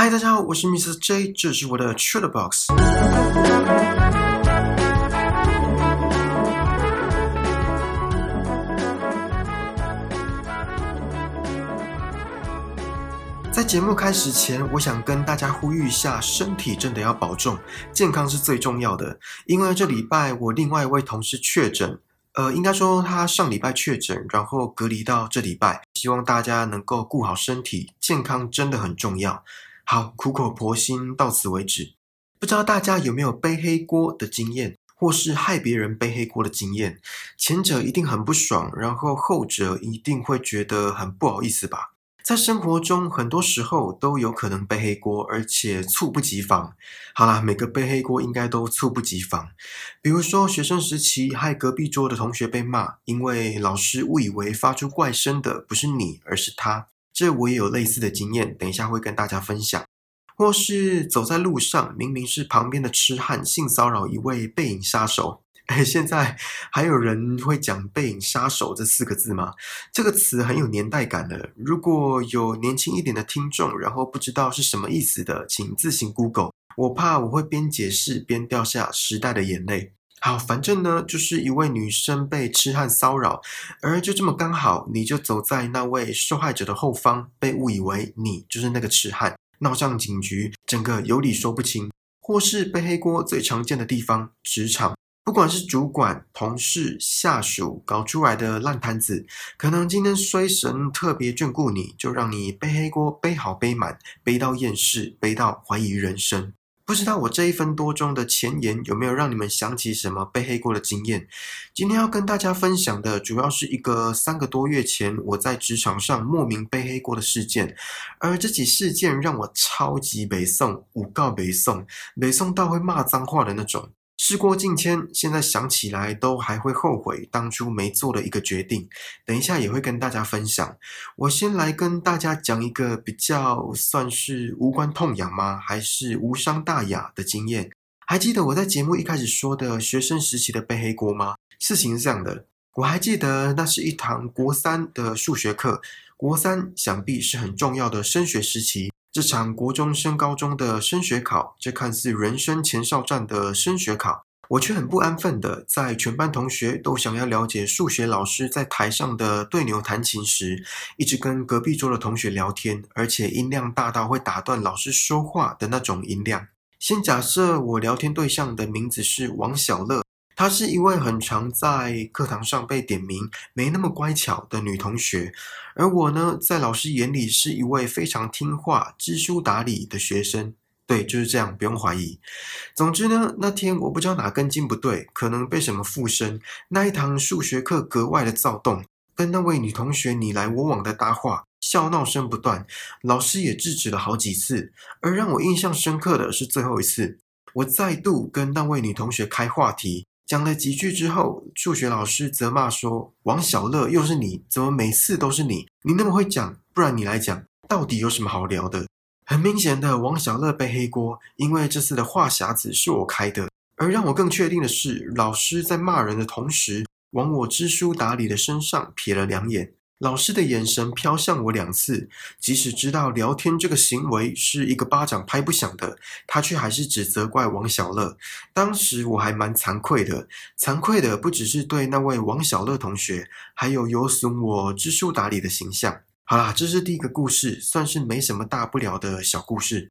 嗨，大家好，我是 Mr. J，这是我的 t r a d e Box。在节目开始前，我想跟大家呼吁一下，身体真的要保重，健康是最重要的。因为这礼拜我另外一位同事确诊。呃，应该说他上礼拜确诊，然后隔离到这礼拜。希望大家能够顾好身体，健康真的很重要。好，苦口婆心到此为止。不知道大家有没有背黑锅的经验，或是害别人背黑锅的经验？前者一定很不爽，然后后者一定会觉得很不好意思吧？在生活中，很多时候都有可能背黑锅，而且猝不及防。好啦，每个背黑锅应该都猝不及防。比如说，学生时期害隔壁桌的同学被骂，因为老师误以为发出怪声的不是你，而是他。这我也有类似的经验，等一下会跟大家分享。或是走在路上，明明是旁边的痴汉性骚扰一位背影杀手。哎，现在还有人会讲“背影杀手”这四个字吗？这个词很有年代感的。如果有年轻一点的听众，然后不知道是什么意思的，请自行 Google。我怕我会边解释边掉下时代的眼泪。好，反正呢，就是一位女生被痴汉骚扰，而就这么刚好，你就走在那位受害者的后方，被误以为你就是那个痴汉，闹上警局，整个有理说不清。或是背黑锅最常见的地方，职场。不管是主管、同事、下属搞出来的烂摊子，可能今天衰神特别眷顾你，就让你背黑锅背好背满，背到厌世，背到怀疑人生。不知道我这一分多钟的前言有没有让你们想起什么背黑锅的经验？今天要跟大家分享的主要是一个三个多月前我在职场上莫名背黑锅的事件，而这起事件让我超级北宋，五告北宋，北宋到会骂脏话的那种。事过境迁，现在想起来都还会后悔当初没做的一个决定。等一下也会跟大家分享。我先来跟大家讲一个比较算是无关痛痒吗，还是无伤大雅的经验？还记得我在节目一开始说的学生时期的背黑锅吗？事情是这样的，我还记得那是一堂国三的数学课。国三想必是很重要的升学时期。这场国中升高中的升学考，这看似人生前哨战的升学考，我却很不安分的，在全班同学都想要了解数学老师在台上的对牛弹琴时，一直跟隔壁桌的同学聊天，而且音量大到会打断老师说话的那种音量。先假设我聊天对象的名字是王小乐。她是一位很常在课堂上被点名、没那么乖巧的女同学，而我呢，在老师眼里是一位非常听话、知书达理的学生。对，就是这样，不用怀疑。总之呢，那天我不知道哪根筋不对，可能被什么附身，那一堂数学课格外的躁动，跟那位女同学你来我往的搭话，笑闹声不断，老师也制止了好几次。而让我印象深刻的是最后一次，我再度跟那位女同学开话题。讲了几句之后，数学老师责骂说：“王小乐，又是你，怎么每次都是你？你那么会讲，不然你来讲，到底有什么好聊的？”很明显的，王小乐背黑锅，因为这次的话匣子是我开的。而让我更确定的是，老师在骂人的同时，往我知书达理的身上瞥了两眼。老师的眼神飘向我两次，即使知道聊天这个行为是一个巴掌拍不响的，他却还是只责怪王小乐。当时我还蛮惭愧的，惭愧的不只是对那位王小乐同学，还有有损我知书达理的形象。好啦，这是第一个故事，算是没什么大不了的小故事。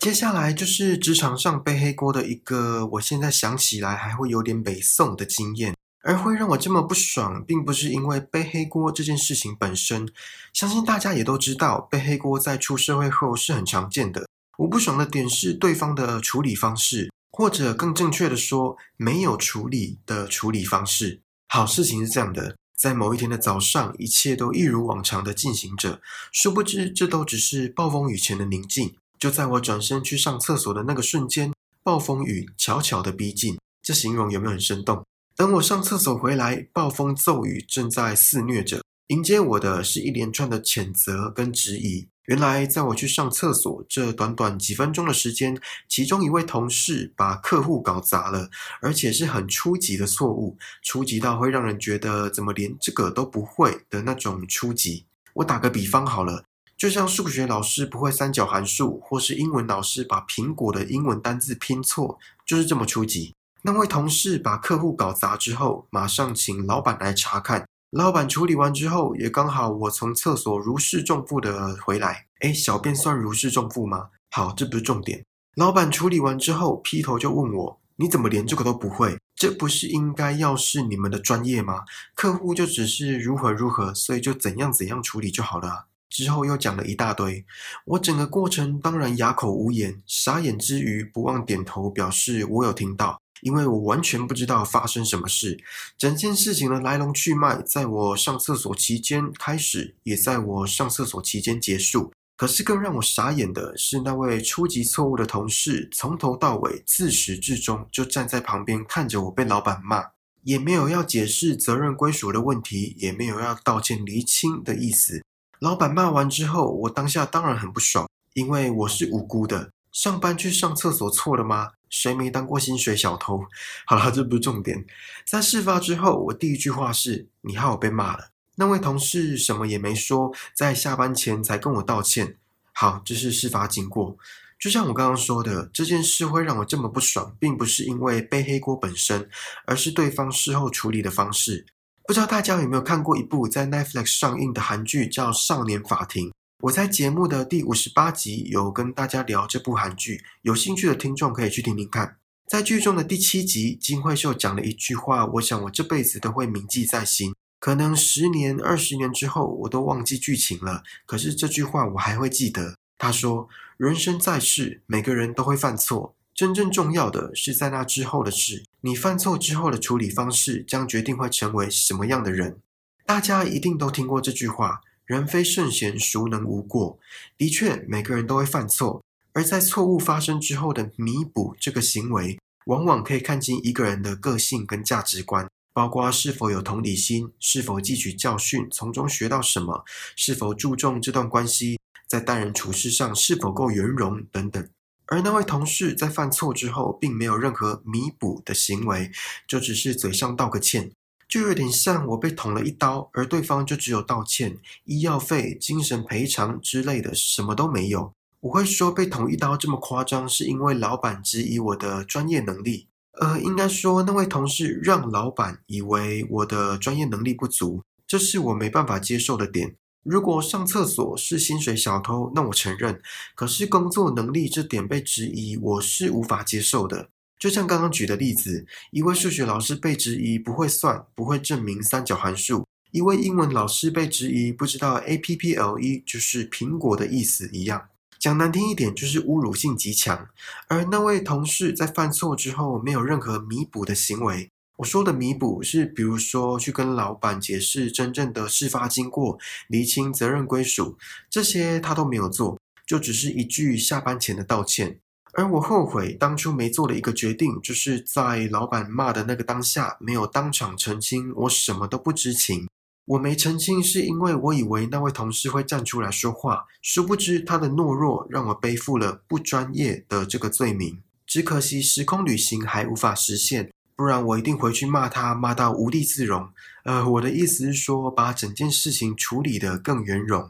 接下来就是职场上背黑锅的一个，我现在想起来还会有点北宋的经验。而会让我这么不爽，并不是因为背黑锅这件事情本身，相信大家也都知道，背黑锅在出社会后是很常见的。我不爽的点是对方的处理方式，或者更正确的说，没有处理的处理方式。好事情是这样的，在某一天的早上，一切都一如往常的进行着，殊不知这都只是暴风雨前的宁静。就在我转身去上厕所的那个瞬间，暴风雨悄悄的逼近。这形容有没有很生动？等我上厕所回来，暴风骤雨正在肆虐着。迎接我的是一连串的谴责跟质疑。原来，在我去上厕所这短短几分钟的时间，其中一位同事把客户搞砸了，而且是很初级的错误，初级到会让人觉得怎么连这个都不会的那种初级。我打个比方好了。就像数学老师不会三角函数，或是英文老师把苹果的英文单字拼错，就是这么初级。那位同事把客户搞砸之后，马上请老板来查看。老板处理完之后，也刚好我从厕所如释重负的回来。哎，小便算如释重负吗？好，这不是重点。老板处理完之后，劈头就问我：“你怎么连这个都不会？这不是应该要是你们的专业吗？客户就只是如何如何，所以就怎样怎样处理就好了。”之后又讲了一大堆，我整个过程当然哑口无言，傻眼之余不忘点头表示我有听到，因为我完全不知道发生什么事。整件事情的来龙去脉，在我上厕所期间开始，也在我上厕所期间结束。可是更让我傻眼的是，那位初级错误的同事，从头到尾自始至终就站在旁边看着我被老板骂，也没有要解释责任归属的问题，也没有要道歉厘清的意思。老板骂完之后，我当下当然很不爽，因为我是无辜的。上班去上厕所错了吗？谁没当过薪水小偷？好了，这不是重点。在事发之后，我第一句话是：“你害我被骂了。”那位同事什么也没说，在下班前才跟我道歉。好，这是事发经过。就像我刚刚说的，这件事会让我这么不爽，并不是因为背黑锅本身，而是对方事后处理的方式。不知道大家有没有看过一部在 Netflix 上映的韩剧，叫《少年法庭》。我在节目的第五十八集有跟大家聊这部韩剧，有兴趣的听众可以去听听看。在剧中的第七集，金惠秀讲了一句话，我想我这辈子都会铭记在心。可能十年、二十年之后，我都忘记剧情了，可是这句话我还会记得。他说：“人生在世，每个人都会犯错。”真正重要的是在那之后的事，你犯错之后的处理方式将决定会成为什么样的人。大家一定都听过这句话：“人非圣贤，孰能无过？”的确，每个人都会犯错，而在错误发生之后的弥补这个行为，往往可以看清一个人的个性跟价值观，包括是否有同理心，是否汲取教训，从中学到什么，是否注重这段关系，在待人处事上是否够圆融等等。而那位同事在犯错之后，并没有任何弥补的行为，就只是嘴上道个歉，就有点像我被捅了一刀，而对方就只有道歉、医药费、精神赔偿之类的，什么都没有。我会说被捅一刀这么夸张，是因为老板质疑我的专业能力。呃，应该说那位同事让老板以为我的专业能力不足，这是我没办法接受的点。如果上厕所是薪水小偷，那我承认。可是工作能力这点被质疑，我是无法接受的。就像刚刚举的例子，一位数学老师被质疑不会算，不会证明三角函数；一位英文老师被质疑不知道 A P P L E 就是苹果的意思一样。讲难听一点，就是侮辱性极强。而那位同事在犯错之后，没有任何弥补的行为。我说的弥补是，比如说去跟老板解释真正的事发经过，厘清责任归属，这些他都没有做，就只是一句下班前的道歉。而我后悔当初没做的一个决定，就是在老板骂的那个当下，没有当场澄清我什么都不知情。我没澄清是因为我以为那位同事会站出来说话，殊不知他的懦弱让我背负了不专业的这个罪名。只可惜时空旅行还无法实现。不然我一定回去骂他，骂到无地自容。呃，我的意思是说，把整件事情处理得更圆融。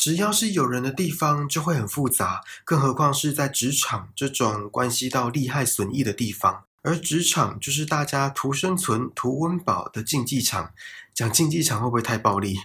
只要是有人的地方，就会很复杂，更何况是在职场这种关系到利害损益的地方。而职场就是大家图生存、图温饱的竞技场。讲竞技场会不会太暴力？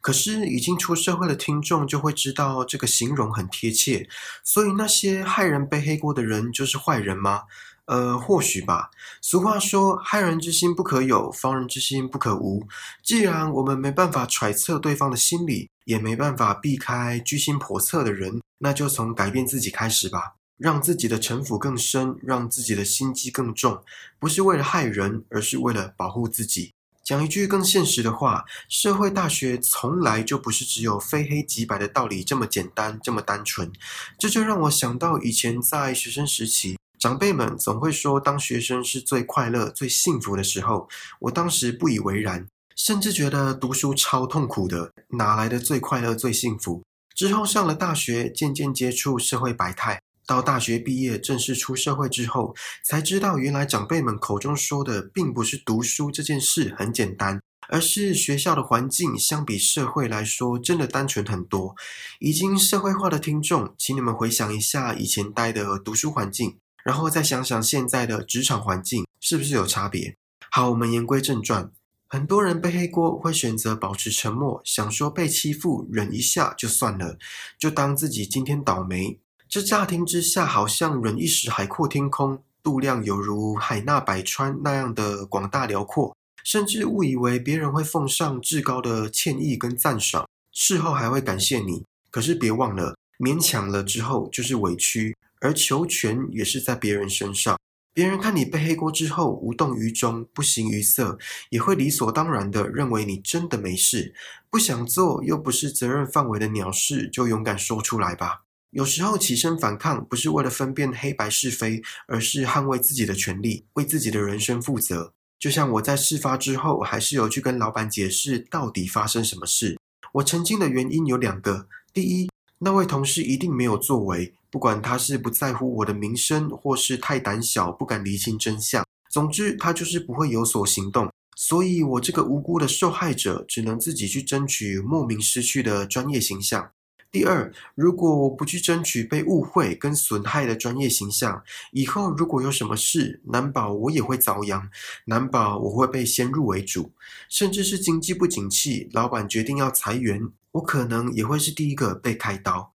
可是已经出社会的听众就会知道，这个形容很贴切。所以那些害人背黑锅的人，就是坏人吗？呃，或许吧。俗话说：“害人之心不可有，防人之心不可无。”既然我们没办法揣测对方的心理，也没办法避开居心叵测的人，那就从改变自己开始吧，让自己的城府更深，让自己的心机更重，不是为了害人，而是为了保护自己。讲一句更现实的话，社会大学从来就不是只有非黑即白的道理这么简单，这么单纯。这就让我想到以前在学生时期。长辈们总会说，当学生是最快乐、最幸福的时候。我当时不以为然，甚至觉得读书超痛苦的，哪来的最快乐、最幸福？之后上了大学，渐渐接触社会百态，到大学毕业正式出社会之后，才知道原来长辈们口中说的，并不是读书这件事很简单，而是学校的环境相比社会来说真的单纯很多。已经社会化的听众，请你们回想一下以前待的读书环境，然后再想想现在的职场环境，是不是有差别？好，我们言归正传。很多人背黑锅会选择保持沉默，想说被欺负忍一下就算了，就当自己今天倒霉。这乍听之下好像忍一时海阔天空，度量犹如海纳百川那样的广大辽阔，甚至误以为别人会奉上至高的歉意跟赞赏，事后还会感谢你。可是别忘了，勉强了之后就是委屈，而求全也是在别人身上。别人看你背黑锅之后无动于衷、不形于色，也会理所当然的认为你真的没事。不想做又不是责任范围的鸟事，就勇敢说出来吧。有时候起身反抗不是为了分辨黑白是非，而是捍卫自己的权利，为自己的人生负责。就像我在事发之后，还是有去跟老板解释到底发生什么事。我澄清的原因有两个：第一，那位同事一定没有作为。不管他是不在乎我的名声，或是太胆小不敢厘清真相，总之他就是不会有所行动。所以，我这个无辜的受害者只能自己去争取莫名失去的专业形象。第二，如果我不去争取被误会跟损害的专业形象，以后如果有什么事，难保我也会遭殃，难保我会被先入为主，甚至是经济不景气，老板决定要裁员，我可能也会是第一个被开刀。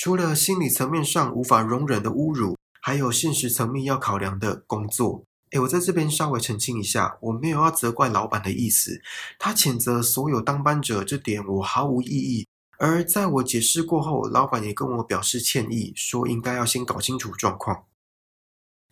除了心理层面上无法容忍的侮辱，还有现实层面要考量的工作。诶我在这边稍微澄清一下，我没有要责怪老板的意思。他谴责所有当班者这点我毫无异议。而在我解释过后，老板也跟我表示歉意，说应该要先搞清楚状况。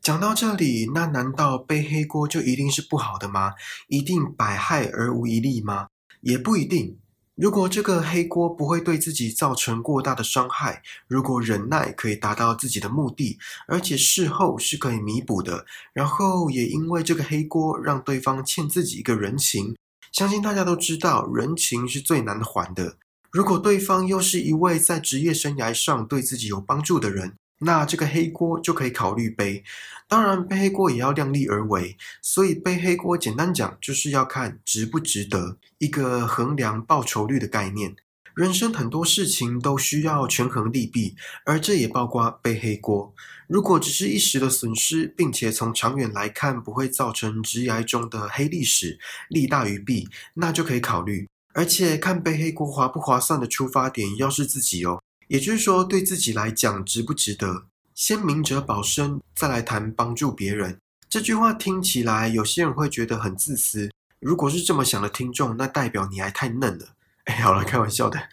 讲到这里，那难道背黑锅就一定是不好的吗？一定百害而无一利吗？也不一定。如果这个黑锅不会对自己造成过大的伤害，如果忍耐可以达到自己的目的，而且事后是可以弥补的，然后也因为这个黑锅让对方欠自己一个人情，相信大家都知道，人情是最难还的。如果对方又是一位在职业生涯上对自己有帮助的人，那这个黑锅就可以考虑背，当然背黑锅也要量力而为。所以背黑锅，简单讲就是要看值不值得，一个衡量报酬率的概念。人生很多事情都需要权衡利弊，而这也包括背黑锅。如果只是一时的损失，并且从长远来看不会造成职涯中的黑历史，利大于弊，那就可以考虑。而且看背黑锅划不划算的出发点要是自己哦。也就是说，对自己来讲值不值得？先明哲保身，再来谈帮助别人。这句话听起来，有些人会觉得很自私。如果是这么想的听众，那代表你还太嫩了。哎，好了，开玩笑的。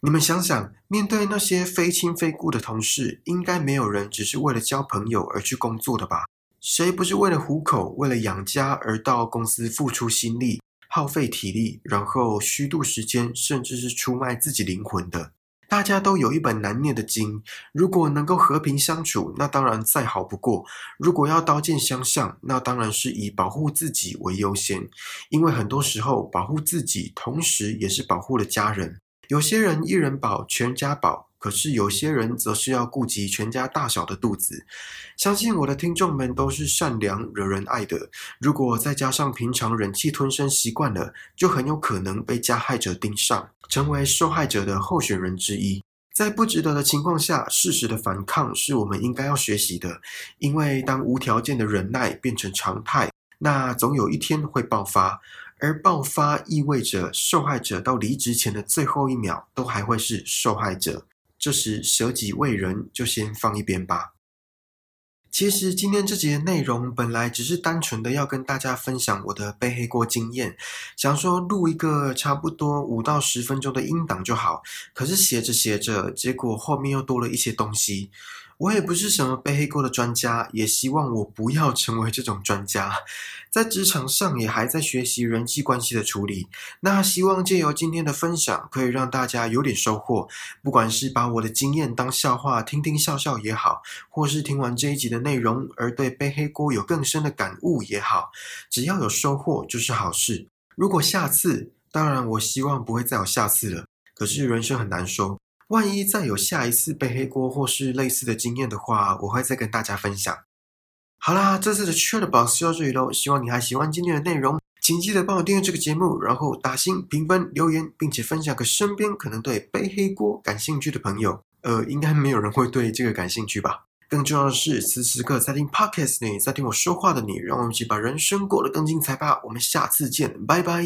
你们想想，面对那些非亲非故的同事，应该没有人只是为了交朋友而去工作的吧？谁不是为了糊口、为了养家而到公司付出心力、耗费体力，然后虚度时间，甚至是出卖自己灵魂的？大家都有一本难念的经，如果能够和平相处，那当然再好不过；如果要刀剑相向，那当然是以保护自己为优先，因为很多时候保护自己，同时也是保护了家人。有些人一人保，全家保。可是有些人则是要顾及全家大小的肚子，相信我的听众们都是善良、惹人爱的。如果再加上平常忍气吞声习惯了，就很有可能被加害者盯上，成为受害者的候选人之一。在不值得的情况下，适时的反抗是我们应该要学习的。因为当无条件的忍耐变成常态，那总有一天会爆发，而爆发意味着受害者到离职前的最后一秒都还会是受害者。这时舍己为人，就先放一边吧。其实今天这节内容本来只是单纯的要跟大家分享我的背黑锅经验，想说录一个差不多五到十分钟的音档就好。可是写着写着，结果后面又多了一些东西。我也不是什么背黑锅的专家，也希望我不要成为这种专家。在职场上也还在学习人际关系的处理。那希望借由今天的分享，可以让大家有点收获。不管是把我的经验当笑话听听笑笑也好，或是听完这一集的内容而对背黑锅有更深的感悟也好，只要有收获就是好事。如果下次，当然我希望不会再有下次了。可是人生很难说。万一再有下一次背黑锅或是类似的经验的话，我会再跟大家分享。好啦，这次的 Chat Box 就到这里喽，希望你还喜欢今天的内容。请记得帮我订阅这个节目，然后打星评分、留言，并且分享给身边可能对背黑锅感兴趣的朋友。呃，应该没有人会对这个感兴趣吧？更重要的是，此时此刻在听 Podcast 你，在听我说话的你，让我们一起把人生过得更精彩吧！我们下次见，拜拜。